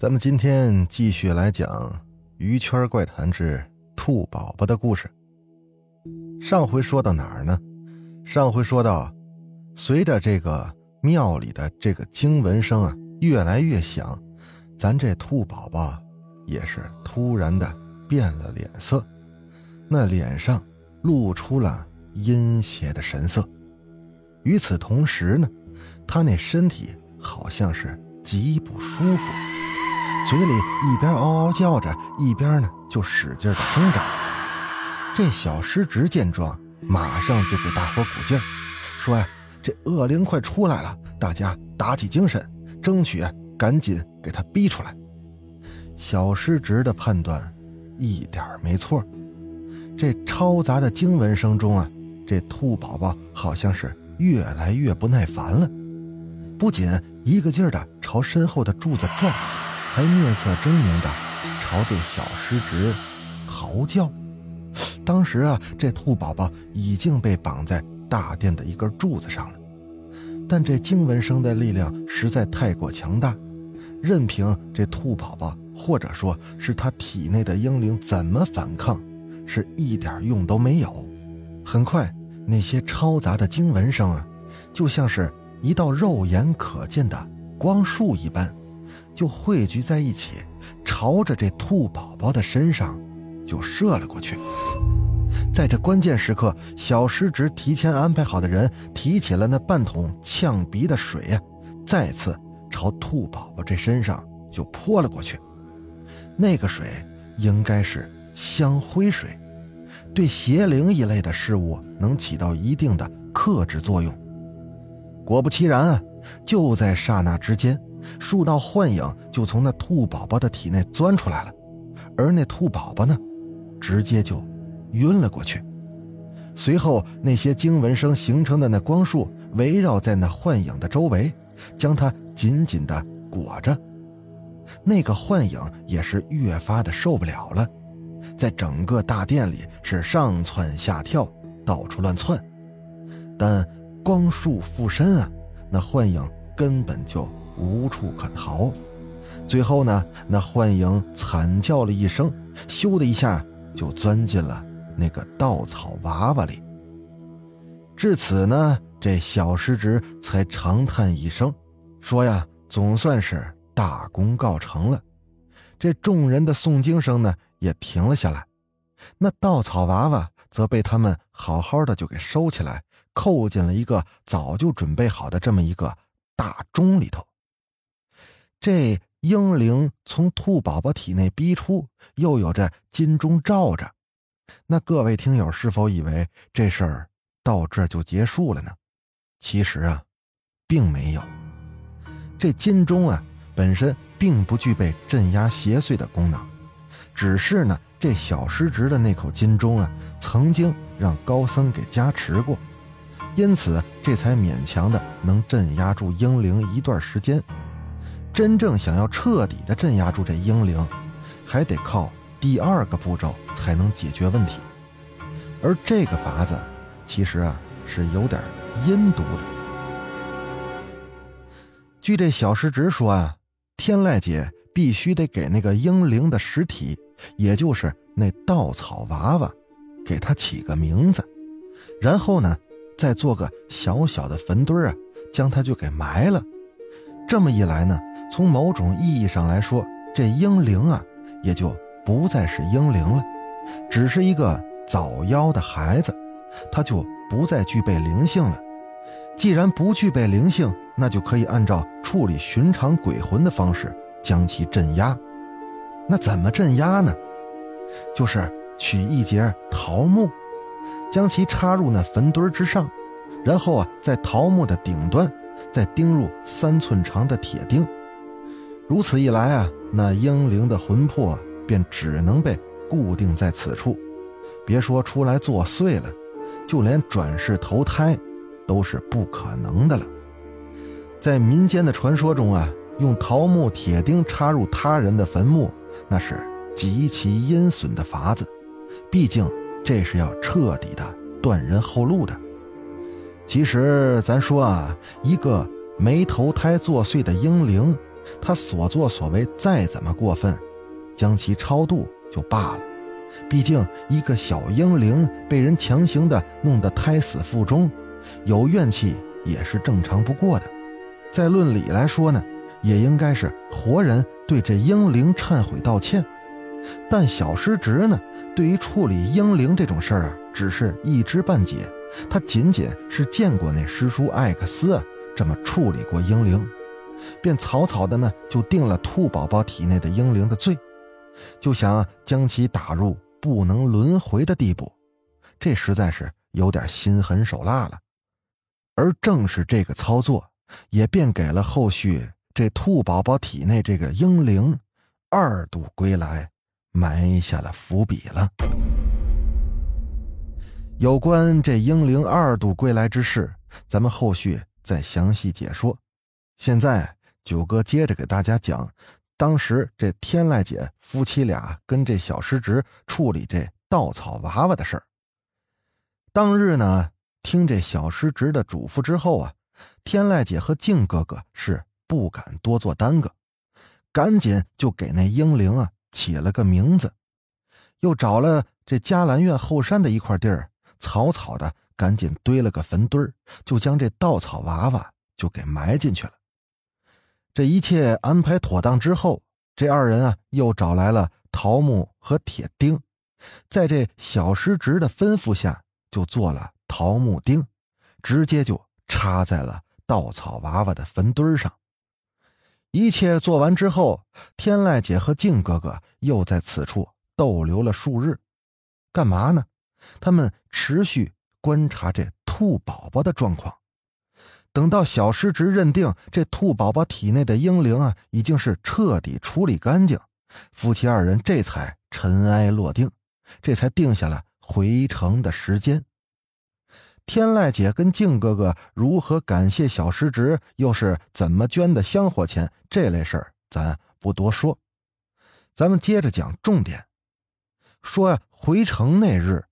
咱们今天继续来讲《鱼圈怪谈之兔宝宝》的故事。上回说到哪儿呢？上回说到，随着这个庙里的这个经文声啊越来越响，咱这兔宝宝也是突然的变了脸色，那脸上露出了阴邪的神色。与此同时呢，他那身体好像是极不舒服。嘴里一边嗷嗷叫着，一边呢就使劲的挣扎。这小师侄见状，马上就给大伙鼓劲，说呀：“这恶灵快出来了，大家打起精神，争取赶紧给他逼出来。”小师侄的判断一点没错。这嘈杂的经文声中啊，这兔宝宝好像是越来越不耐烦了，不仅一个劲儿的朝身后的柱子撞。还面色狰狞的朝这小师侄嚎叫。当时啊，这兔宝宝已经被绑在大殿的一根柱子上了，但这经文声的力量实在太过强大，任凭这兔宝宝或者说是他体内的婴灵怎么反抗，是一点用都没有。很快，那些嘈杂的经文声啊，就像是一道肉眼可见的光束一般。就汇聚在一起，朝着这兔宝宝的身上就射了过去。在这关键时刻，小师侄提前安排好的人提起了那半桶呛鼻的水呀，再次朝兔宝宝这身上就泼了过去。那个水应该是香灰水，对邪灵一类的事物能起到一定的克制作用。果不其然啊，就在刹那之间。数道幻影就从那兔宝宝的体内钻出来了，而那兔宝宝呢，直接就晕了过去。随后，那些经文声形成的那光束围绕在那幻影的周围，将它紧紧的裹着。那个幻影也是越发的受不了了，在整个大殿里是上蹿下跳，到处乱窜。但光束附身啊，那幻影根本就。无处可逃，最后呢，那幻影惨叫了一声，咻的一下就钻进了那个稻草娃娃里。至此呢，这小师侄才长叹一声，说呀：“总算是大功告成了。”这众人的诵经声呢也停了下来，那稻草娃娃则被他们好好的就给收起来，扣进了一个早就准备好的这么一个大钟里头。这婴灵从兔宝宝体内逼出，又有着金钟罩着，那各位听友是否以为这事儿到这就结束了呢？其实啊，并没有。这金钟啊，本身并不具备镇压邪祟的功能，只是呢，这小师侄的那口金钟啊，曾经让高僧给加持过，因此这才勉强的能镇压住婴灵一段时间。真正想要彻底的镇压住这婴灵，还得靠第二个步骤才能解决问题。而这个法子，其实啊是有点阴毒的。据这小师侄说啊，天籁姐必须得给那个婴灵的实体，也就是那稻草娃娃，给他起个名字，然后呢，再做个小小的坟堆啊，将它就给埋了。这么一来呢。从某种意义上来说，这婴灵啊，也就不再是婴灵了，只是一个早夭的孩子，他就不再具备灵性了。既然不具备灵性，那就可以按照处理寻常鬼魂的方式将其镇压。那怎么镇压呢？就是取一截桃木，将其插入那坟堆之上，然后啊，在桃木的顶端再钉入三寸长的铁钉。如此一来啊，那英灵的魂魄便只能被固定在此处，别说出来作祟了，就连转世投胎都是不可能的了。在民间的传说中啊，用桃木铁钉插入他人的坟墓，那是极其阴损的法子，毕竟这是要彻底的断人后路的。其实咱说啊，一个没投胎作祟的英灵。他所作所为再怎么过分，将其超度就罢了。毕竟一个小婴灵被人强行的弄得胎死腹中，有怨气也是正常不过的。在论理来说呢，也应该是活人对这婴灵忏悔道歉。但小师侄呢，对于处理婴灵这种事儿啊，只是一知半解。他仅仅是见过那师叔艾克斯这么处理过婴灵。便草草的呢，就定了兔宝宝体内的婴灵的罪，就想将其打入不能轮回的地步，这实在是有点心狠手辣了。而正是这个操作，也便给了后续这兔宝宝体内这个婴灵二度归来埋下了伏笔了。有关这婴灵二度归来之事，咱们后续再详细解说。现在九哥接着给大家讲，当时这天籁姐夫妻俩跟这小师侄处理这稻草娃娃的事儿。当日呢，听这小师侄的嘱咐之后啊，天籁姐和静哥哥是不敢多做耽搁，赶紧就给那婴灵啊起了个名字，又找了这嘉兰院后山的一块地儿，草草的赶紧堆了个坟堆儿，就将这稻草娃娃就给埋进去了。这一切安排妥当之后，这二人啊又找来了桃木和铁钉，在这小师侄的吩咐下，就做了桃木钉，直接就插在了稻草娃娃的坟堆上。一切做完之后，天籁姐和静哥哥又在此处逗留了数日，干嘛呢？他们持续观察这兔宝宝的状况。等到小师侄认定这兔宝宝体内的婴灵啊已经是彻底处理干净，夫妻二人这才尘埃落定，这才定下了回城的时间。天籁姐跟静哥哥如何感谢小师侄，又是怎么捐的香火钱，这类事儿咱不多说。咱们接着讲重点，说呀，回城那日，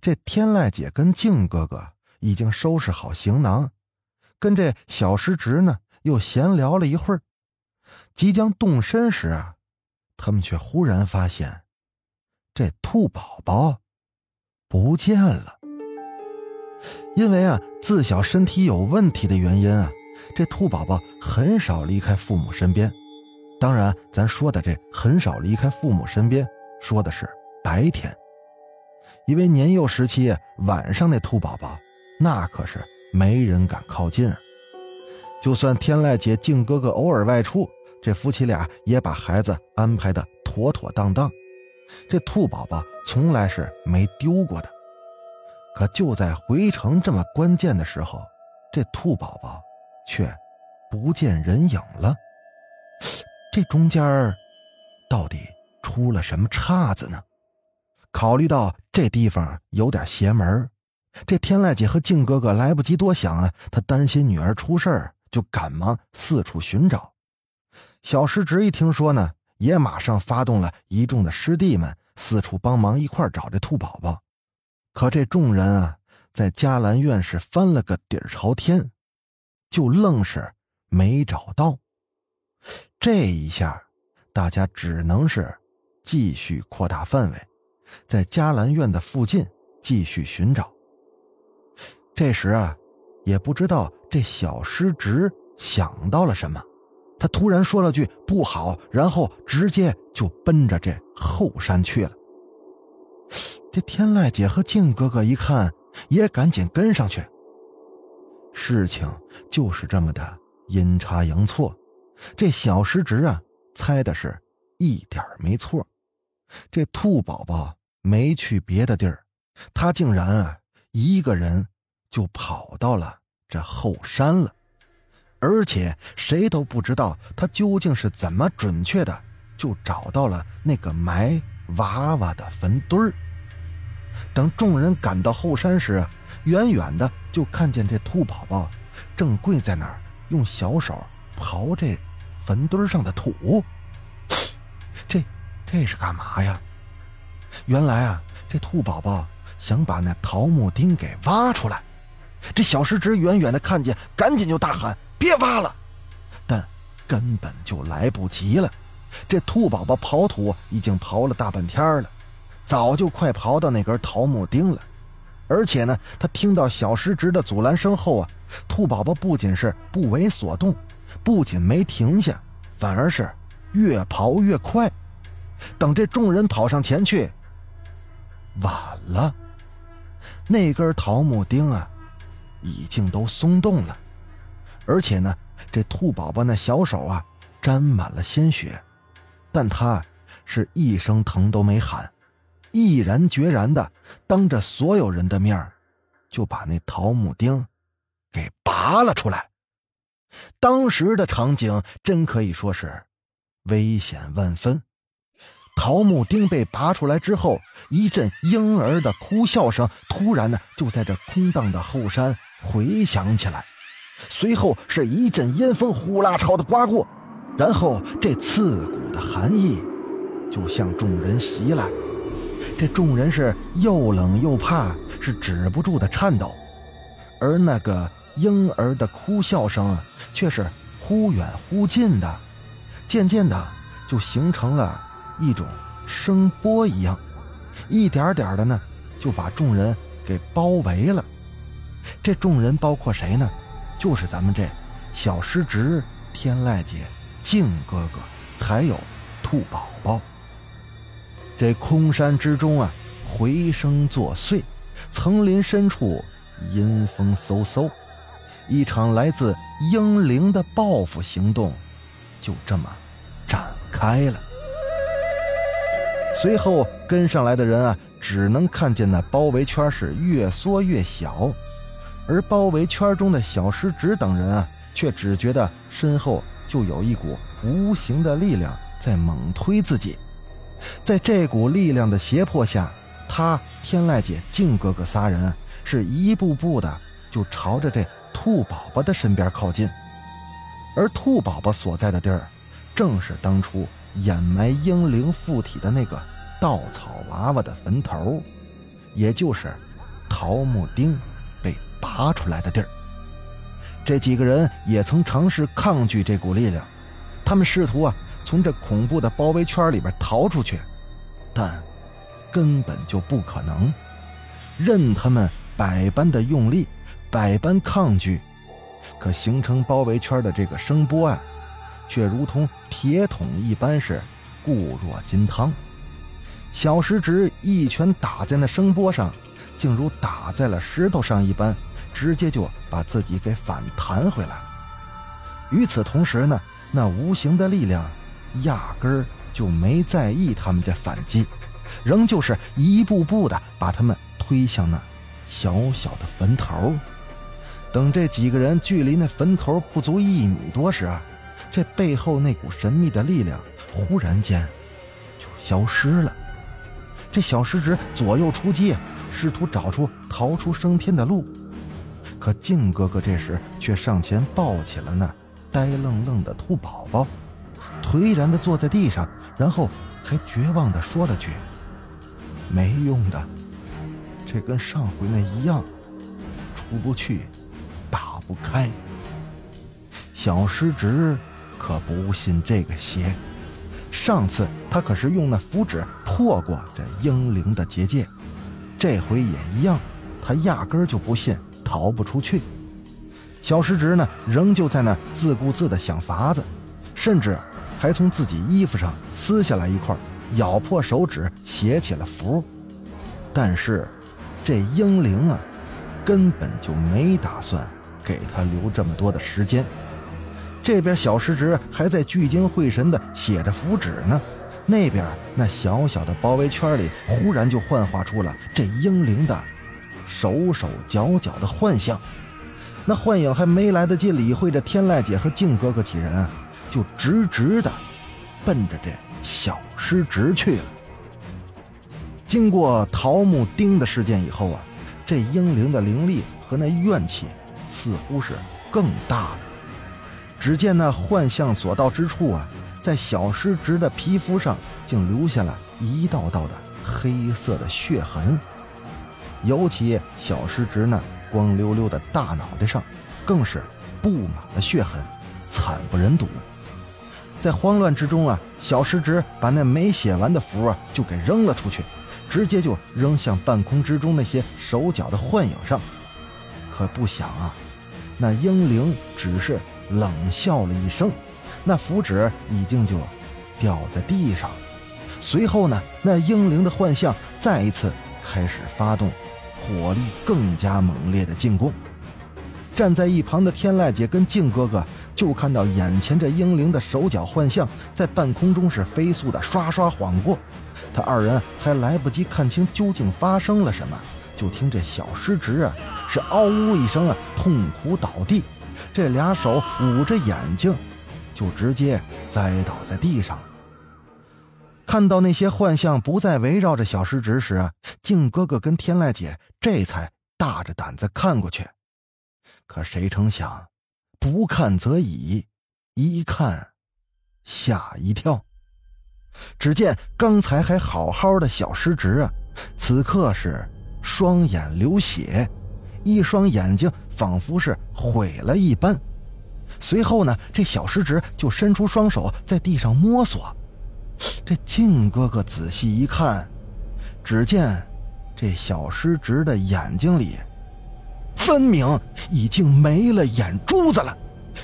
这天籁姐跟静哥哥已经收拾好行囊。跟这小师侄呢，又闲聊了一会儿，即将动身时啊，他们却忽然发现，这兔宝宝不见了。因为啊，自小身体有问题的原因啊，这兔宝宝很少离开父母身边。当然，咱说的这很少离开父母身边，说的是白天，因为年幼时期晚上那兔宝宝，那可是。没人敢靠近，就算天籁姐、静哥哥偶尔外出，这夫妻俩也把孩子安排的妥妥当当。这兔宝宝从来是没丢过的，可就在回城这么关键的时候，这兔宝宝却不见人影了。这中间到底出了什么岔子呢？考虑到这地方有点邪门这天籁姐和静哥哥来不及多想啊，他担心女儿出事儿，就赶忙四处寻找。小师侄一听说呢，也马上发动了一众的师弟们四处帮忙，一块找这兔宝宝。可这众人啊，在嘉兰院是翻了个底儿朝天，就愣是没找到。这一下，大家只能是继续扩大范围，在嘉兰院的附近继续寻找。这时啊，也不知道这小师侄想到了什么，他突然说了句“不好”，然后直接就奔着这后山去了。这天籁姐和静哥哥一看，也赶紧跟上去。事情就是这么的阴差阳错，这小师侄啊，猜的是一点没错，这兔宝宝没去别的地儿，他竟然啊一个人。就跑到了这后山了，而且谁都不知道他究竟是怎么准确的就找到了那个埋娃娃的坟堆儿。等众人赶到后山时，远远的就看见这兔宝宝正跪在那儿，用小手刨这坟堆上的土。这这是干嘛呀？原来啊，这兔宝宝想把那桃木钉给挖出来。这小石直远远的看见，赶紧就大喊：“别挖了！”但根本就来不及了。这兔宝宝刨土已经刨了大半天了，早就快刨到那根桃木钉了。而且呢，他听到小石直的阻拦声后啊，兔宝宝不仅是不为所动，不仅没停下，反而是越刨越快。等这众人跑上前去，晚了。那根桃木钉啊，已经都松动了，而且呢，这兔宝宝那小手啊，沾满了鲜血，但他是一声疼都没喊，毅然决然的当着所有人的面就把那桃木钉给拔了出来。当时的场景真可以说是危险万分。桃木钉被拔出来之后，一阵婴儿的哭笑声突然呢就在这空荡的后山回响起来，随后是一阵阴风呼啦朝的刮过，然后这刺骨的寒意就向众人袭来，这众人是又冷又怕，是止不住的颤抖，而那个婴儿的哭笑声却是忽远忽近的，渐渐的就形成了。一种声波一样，一点点的呢，就把众人给包围了。这众人包括谁呢？就是咱们这小师侄、天籁姐、静哥哥，还有兔宝宝。这空山之中啊，回声作祟；层林深处，阴风嗖嗖。一场来自英灵的报复行动，就这么展开了。随后跟上来的人啊，只能看见那包围圈是越缩越小，而包围圈中的小师侄等人啊，却只觉得身后就有一股无形的力量在猛推自己。在这股力量的胁迫下，他、天籁姐、静哥哥仨人是一步步的就朝着这兔宝宝的身边靠近，而兔宝宝所在的地儿，正是当初。掩埋婴灵附体的那个稻草娃娃的坟头，也就是桃木钉拔出来的地儿。这几个人也曾尝试抗拒这股力量，他们试图啊从这恐怖的包围圈里边逃出去，但根本就不可能。任他们百般的用力，百般抗拒，可形成包围圈的这个声波啊。却如同铁桶一般，是固若金汤。小石直一拳打在那声波上，竟如打在了石头上一般，直接就把自己给反弹回来了。与此同时呢，那无形的力量压根儿就没在意他们这反击，仍旧是一步步的把他们推向那小小的坟头。等这几个人距离那坟头不足一米多时，这背后那股神秘的力量忽然间就消失了。这小石子左右出击，试图找出逃出升天的路。可靖哥哥这时却上前抱起了那呆愣愣的兔宝宝，颓然地坐在地上，然后还绝望地说了句：“没用的，这跟上回那一样，出不去，打不开。”小师侄。可不信这个邪！上次他可是用那符纸破过这英灵的结界，这回也一样。他压根就不信逃不出去。小石侄呢，仍旧在那自顾自地想法子，甚至还从自己衣服上撕下来一块，咬破手指写起了符。但是，这英灵啊，根本就没打算给他留这么多的时间。这边小石侄还在聚精会神地写着符纸呢，那边那小小的包围圈里忽然就幻化出了这英灵的手手脚脚的幻象，那幻影还没来得及理会这天籁姐和静哥哥几人，就直直的奔着这小尸直去了。经过桃木钉的事件以后啊，这英灵的灵力和那怨气似乎是更大了。只见那幻象所到之处啊，在小尸直的皮肤上竟留下了一道道的黑色的血痕，尤其小师侄那光溜溜的大脑袋上，更是布满了血痕，惨不忍睹。在慌乱之中啊，小师侄把那没写完的符啊就给扔了出去。直接就扔向半空之中那些手脚的幻影上，可不想啊，那英灵只是冷笑了一声，那符纸已经就掉在地上。随后呢，那英灵的幻象再一次开始发动，火力更加猛烈的进攻。站在一旁的天籁姐跟静哥哥就看到眼前这婴灵的手脚幻象在半空中是飞速的刷刷晃过。他二人还来不及看清究竟发生了什么，就听这小师侄啊是嗷呜一声啊，痛苦倒地，这俩手捂着眼睛，就直接栽倒在地上。看到那些幻象不再围绕着小尸直时靖，哥哥跟天籁姐这才大着胆子看过去。可谁成想，不看则已，一看，吓一跳。只见刚才还好好的小尸直啊，此刻是双眼流血，一双眼睛仿佛是毁了一般。随后呢，这小尸直就伸出双手在地上摸索。这靖哥哥仔细一看，只见这小师侄的眼睛里，分明已经没了眼珠子了，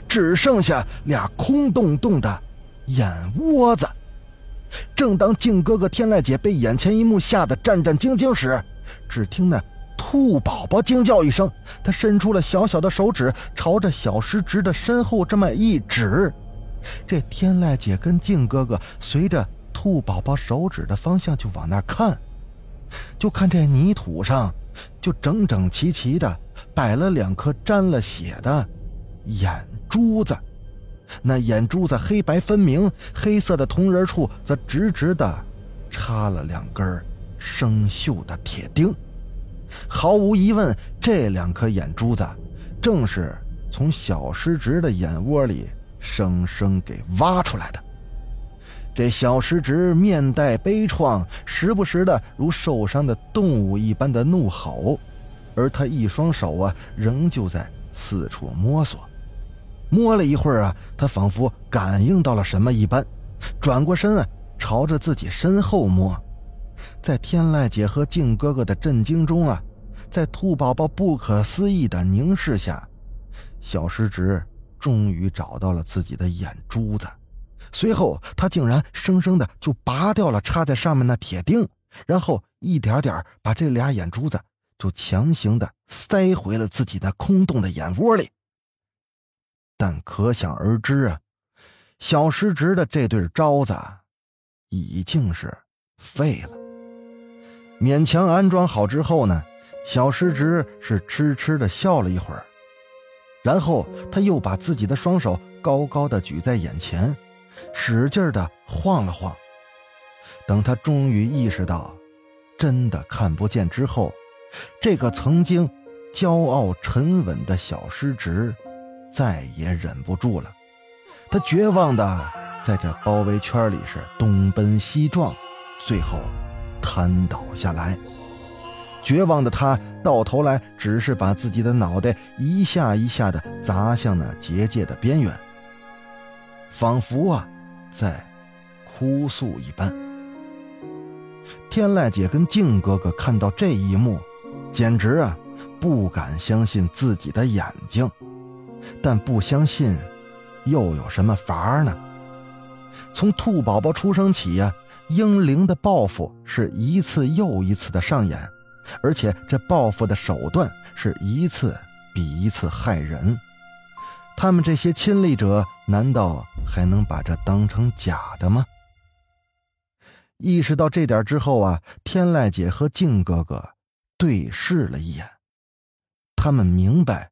只剩下俩空洞洞的眼窝子。正当靖哥哥、天籁姐被眼前一幕吓得战战兢兢时，只听那兔宝宝惊叫一声，他伸出了小小的手指，朝着小师侄的身后这么一指。这天籁姐跟静哥哥随着兔宝宝手指的方向就往那看，就看这泥土上，就整整齐齐的摆了两颗沾了血的眼珠子。那眼珠子黑白分明，黑色的瞳仁处则直直的插了两根生锈的铁钉。毫无疑问，这两颗眼珠子正是从小尸直的眼窝里生生给挖出来的。这小尸直面带悲怆，时不时的如受伤的动物一般的怒吼，而他一双手啊，仍旧在四处摸索。摸了一会儿啊，他仿佛感应到了什么一般，转过身啊，朝着自己身后摸。在天籁姐和静哥哥的震惊中啊，在兔宝宝不可思议的凝视下，小石直终于找到了自己的眼珠子。随后，他竟然生生的就拔掉了插在上面那铁钉，然后一点点把这俩眼珠子就强行的塞回了自己那空洞的眼窝里。但可想而知啊，小石直的这对招子已经是废了。勉强安装好之后呢，小石直是痴痴的笑了一会儿，然后他又把自己的双手高高的举在眼前，使劲的晃了晃。等他终于意识到真的看不见之后，这个曾经骄傲沉稳的小师侄。再也忍不住了，他绝望的在这包围圈里是东奔西撞，最后瘫倒下来。绝望的他到头来只是把自己的脑袋一下一下的砸向那结界的边缘，仿佛啊在哭诉一般。天籁姐跟静哥哥看到这一幕，简直啊不敢相信自己的眼睛。但不相信，又有什么法呢？从兔宝宝出生起呀，婴灵的报复是一次又一次的上演，而且这报复的手段是一次比一次害人。他们这些亲历者难道还能把这当成假的吗？意识到这点之后啊，天籁姐和静哥哥对视了一眼，他们明白。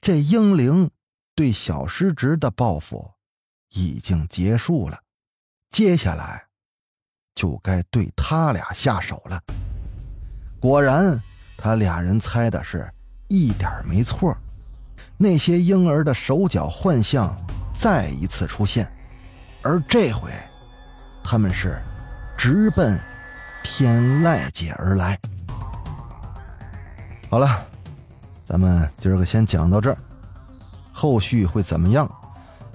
这英灵对小失职的报复已经结束了，接下来就该对他俩下手了。果然，他俩人猜的是一点没错。那些婴儿的手脚幻象再一次出现，而这回，他们是直奔天籁姐而来。好了，咱们今儿个先讲到这儿，后续会怎么样？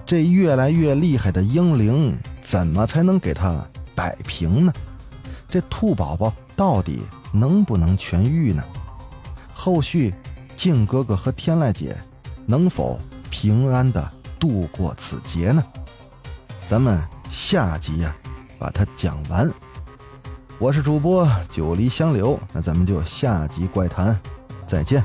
这越来越厉害的婴灵，怎么才能给他摆平呢？这兔宝宝到底能不能痊愈呢？后续，靖哥哥和天籁姐。能否平安的度过此劫呢？咱们下集呀，把它讲完。我是主播九黎香柳，那咱们就下集怪谈，再见。